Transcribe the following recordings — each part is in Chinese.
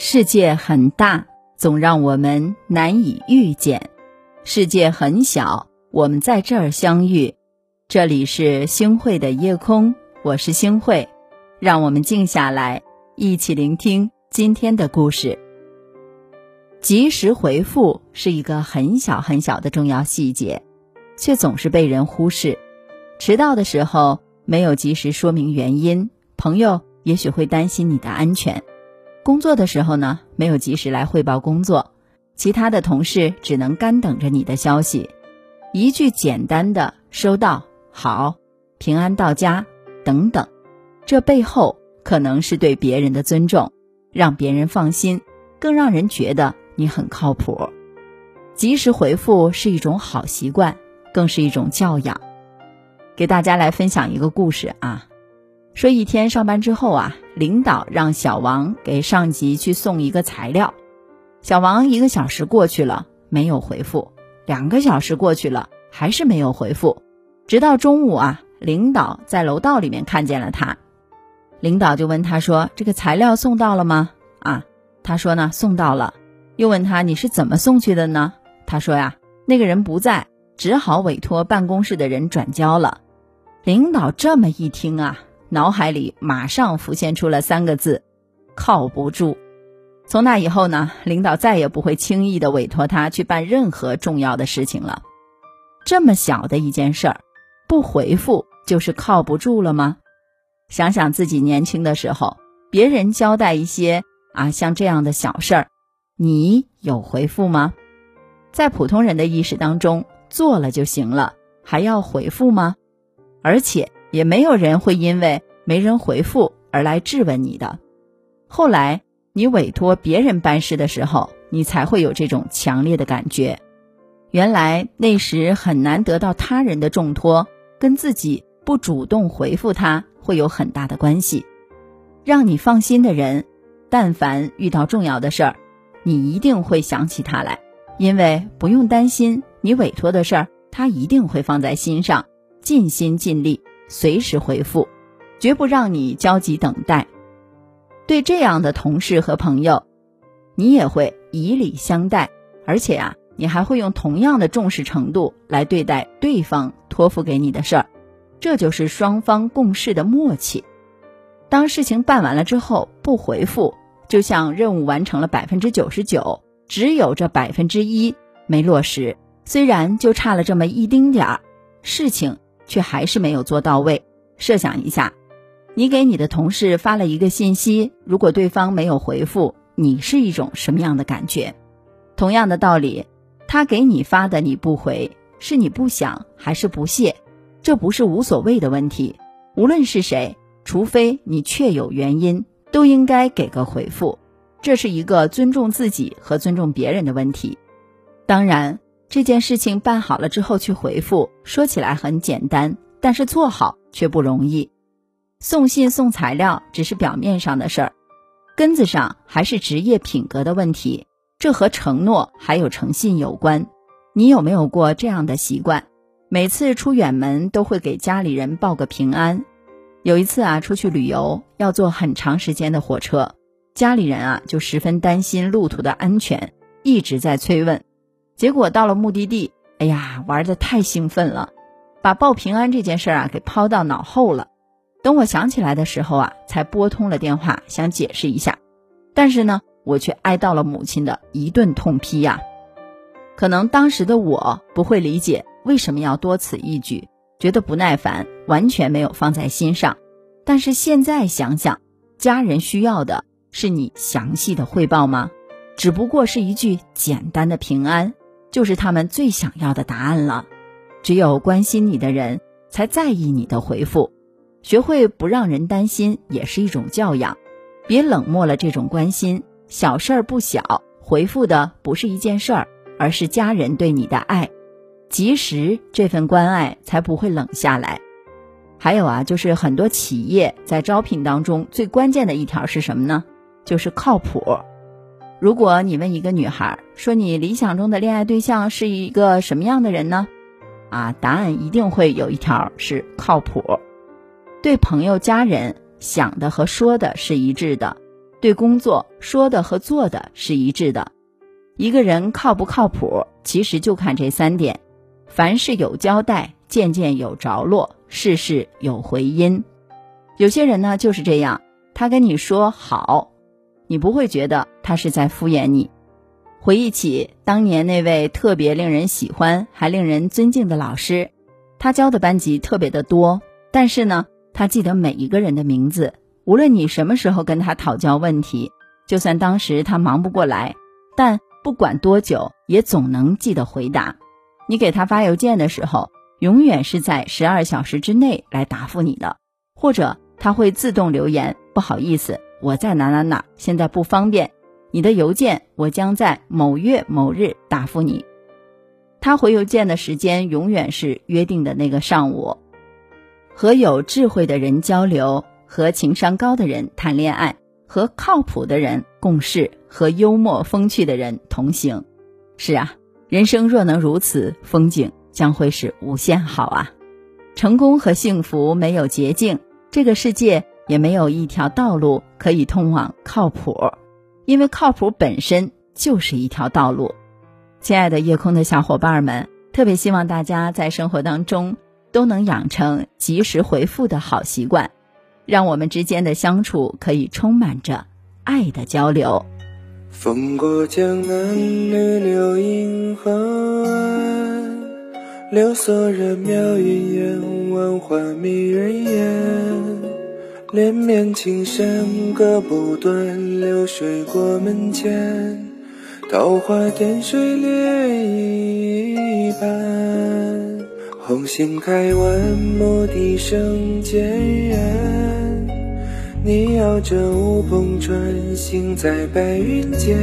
世界很大，总让我们难以遇见；世界很小，我们在这儿相遇。这里是星汇的夜空，我是星汇，让我们静下来，一起聆听今天的故事。及时回复是一个很小很小的重要细节，却总是被人忽视。迟到的时候没有及时说明原因，朋友也许会担心你的安全；工作的时候呢，没有及时来汇报工作，其他的同事只能干等着你的消息。一句简单的“收到”“好”“平安到家”等等，这背后可能是对别人的尊重，让别人放心，更让人觉得你很靠谱。及时回复是一种好习惯，更是一种教养。给大家来分享一个故事啊，说一天上班之后啊，领导让小王给上级去送一个材料，小王一个小时过去了没有回复，两个小时过去了还是没有回复，直到中午啊，领导在楼道里面看见了他，领导就问他说：“这个材料送到了吗？”啊，他说呢送到了，又问他你是怎么送去的呢？他说呀，那个人不在，只好委托办公室的人转交了。领导这么一听啊，脑海里马上浮现出了三个字：靠不住。从那以后呢，领导再也不会轻易的委托他去办任何重要的事情了。这么小的一件事儿，不回复就是靠不住了吗？想想自己年轻的时候，别人交代一些啊像这样的小事儿，你有回复吗？在普通人的意识当中，做了就行了，还要回复吗？而且也没有人会因为没人回复而来质问你的。后来你委托别人办事的时候，你才会有这种强烈的感觉。原来那时很难得到他人的重托，跟自己不主动回复他会有很大的关系。让你放心的人，但凡遇到重要的事儿，你一定会想起他来，因为不用担心你委托的事儿，他一定会放在心上。尽心尽力，随时回复，绝不让你焦急等待。对这样的同事和朋友，你也会以礼相待，而且啊，你还会用同样的重视程度来对待对方托付给你的事儿。这就是双方共事的默契。当事情办完了之后不回复，就像任务完成了百分之九十九，只有这百分之一没落实。虽然就差了这么一丁点儿，事情。却还是没有做到位。设想一下，你给你的同事发了一个信息，如果对方没有回复，你是一种什么样的感觉？同样的道理，他给你发的你不回，是你不想还是不屑？这不是无所谓的问题。无论是谁，除非你确有原因，都应该给个回复。这是一个尊重自己和尊重别人的问题。当然。这件事情办好了之后去回复，说起来很简单，但是做好却不容易。送信送材料只是表面上的事儿，根子上还是职业品格的问题。这和承诺还有诚信有关。你有没有过这样的习惯？每次出远门都会给家里人报个平安。有一次啊，出去旅游要坐很长时间的火车，家里人啊就十分担心路途的安全，一直在催问。结果到了目的地，哎呀，玩的太兴奋了，把报平安这件事啊给抛到脑后了。等我想起来的时候啊，才拨通了电话，想解释一下，但是呢，我却挨到了母亲的一顿痛批呀。可能当时的我不会理解为什么要多此一举，觉得不耐烦，完全没有放在心上。但是现在想想，家人需要的是你详细的汇报吗？只不过是一句简单的平安。就是他们最想要的答案了。只有关心你的人，才在意你的回复。学会不让人担心，也是一种教养。别冷漠了这种关心，小事儿不小，回复的不是一件事儿，而是家人对你的爱。及时，这份关爱才不会冷下来。还有啊，就是很多企业在招聘当中最关键的一条是什么呢？就是靠谱。如果你问一个女孩说你理想中的恋爱对象是一个什么样的人呢？啊，答案一定会有一条是靠谱，对朋友家人想的和说的是一致的，对工作说的和做的是一致的。一个人靠不靠谱，其实就看这三点：凡事有交代，件件有着落，事事有回音。有些人呢就是这样，他跟你说好，你不会觉得他是在敷衍你。回忆起当年那位特别令人喜欢还令人尊敬的老师，他教的班级特别的多，但是呢，他记得每一个人的名字。无论你什么时候跟他讨教问题，就算当时他忙不过来，但不管多久，也总能记得回答。你给他发邮件的时候，永远是在十二小时之内来答复你的，或者。他会自动留言，不好意思，我在哪哪哪，现在不方便。你的邮件我将在某月某日答复你。他回邮件的时间永远是约定的那个上午。和有智慧的人交流，和情商高的人谈恋爱，和靠谱的人共事，和幽默风趣的人同行。是啊，人生若能如此，风景将会是无限好啊！成功和幸福没有捷径。这个世界也没有一条道路可以通往靠谱，因为靠谱本身就是一条道路。亲爱的夜空的小伙伴们，特别希望大家在生活当中都能养成及时回复的好习惯，让我们之间的相处可以充满着爱的交流。风过江南，女流银河湾，六色人渺云烟，万花迷人眼。连绵青山隔不断，流水过门前，桃花点水涟漪般。红杏开完，牧笛声渐远。你摇着乌篷船，行在白云间。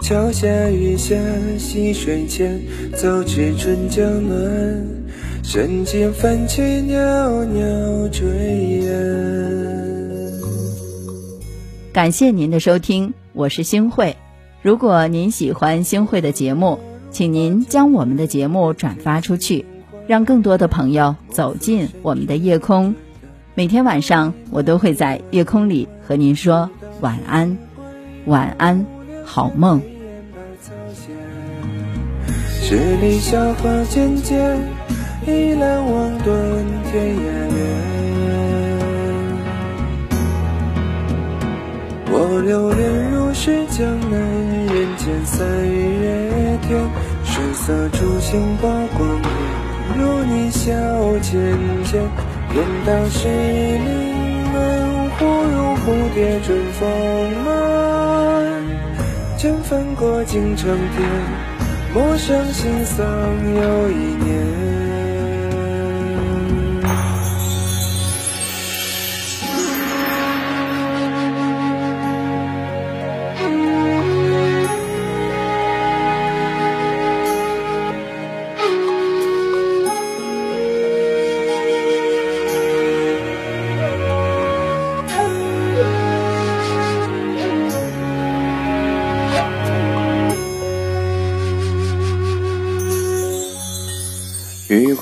桥下雨下，溪水浅，早知春江暖。山间泛起袅袅炊烟。感谢您的收听，我是星慧。如果您喜欢星慧的节目，请您将我们的节目转发出去，让更多的朋友走进我们的夜空。每天晚上，我都会在夜空里和您说晚安，晚安，好梦。十里小河渐渐。一览望断天涯远，我流连如是江南，人间三月天，水色初醒波光艳，如你笑浅浅，天道是临门，忽如蝴蝶春风满，尘帆过尽长天，陌上心桑又一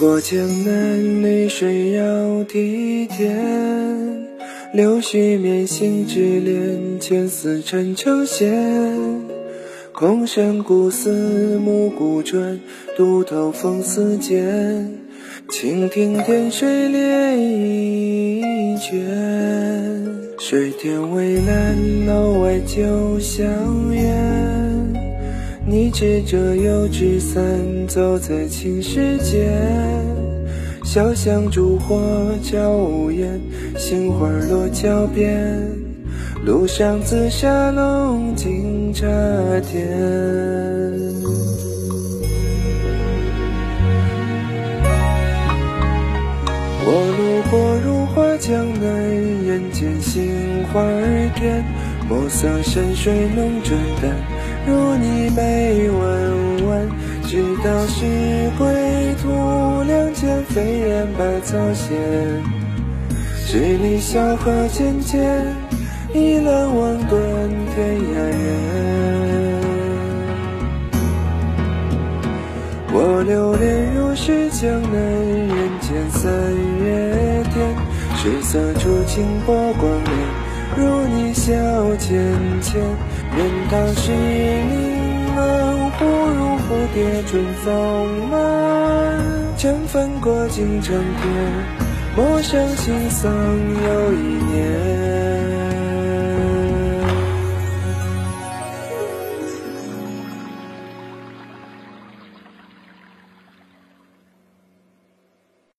过江南，绿水绕堤田，柳絮绵，新枝连，千丝缠成线。空山古寺，暮鼓转，渡头风似箭。蜻蜓点水涟漪卷，水天微蓝，楼外酒香远。你执着油纸伞，走在青石街，小巷烛火照屋檐，杏花落脚边，路上紫砂龙井茶店。我路过如画江南，人间杏花店，墨色山水浓转淡。如你眉弯弯，直到是归途，两肩飞燕百草闲。十里小河浅浅，一览望断天涯远。我流连如是江南，人间三月天，水色初晴波光艳。如你笑浅浅，愿当时你们忽如蝴蝶春风满，江帆过尽成天，莫伤心桑又一年。